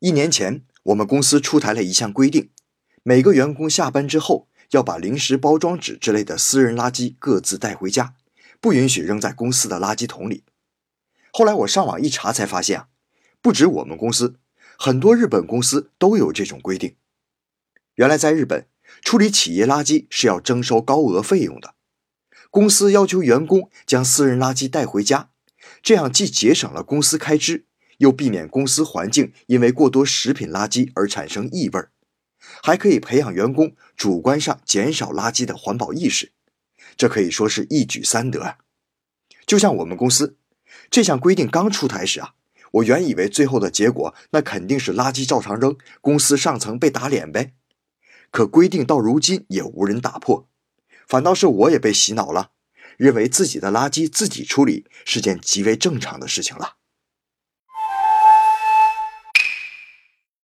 一年前，我们公司出台了一项规定，每个员工下班之后要把零食包装纸之类的私人垃圾各自带回家，不允许扔在公司的垃圾桶里。后来我上网一查才发现啊，不止我们公司，很多日本公司都有这种规定。原来在日本，处理企业垃圾是要征收高额费用的，公司要求员工将私人垃圾带回家，这样既节省了公司开支。又避免公司环境因为过多食品垃圾而产生异味，还可以培养员工主观上减少垃圾的环保意识，这可以说是一举三得啊！就像我们公司这项规定刚出台时啊，我原以为最后的结果那肯定是垃圾照常扔，公司上层被打脸呗。可规定到如今也无人打破，反倒是我也被洗脑了，认为自己的垃圾自己处理是件极为正常的事情了。